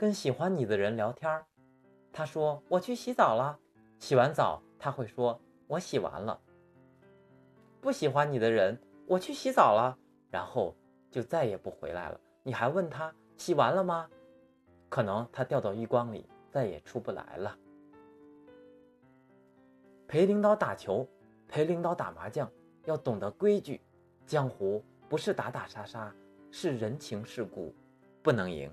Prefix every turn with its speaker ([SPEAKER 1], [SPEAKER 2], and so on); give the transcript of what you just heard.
[SPEAKER 1] 跟喜欢你的人聊天儿他说我去洗澡了洗完澡他会说我洗完了。不喜欢你的人我去洗澡了然后就再也不回来了。你还问他洗完了吗？可能他掉到浴缸里再也出不来了。陪领导打球陪领导打麻将要懂得规矩江湖不是打打杀杀是人情世故不能赢。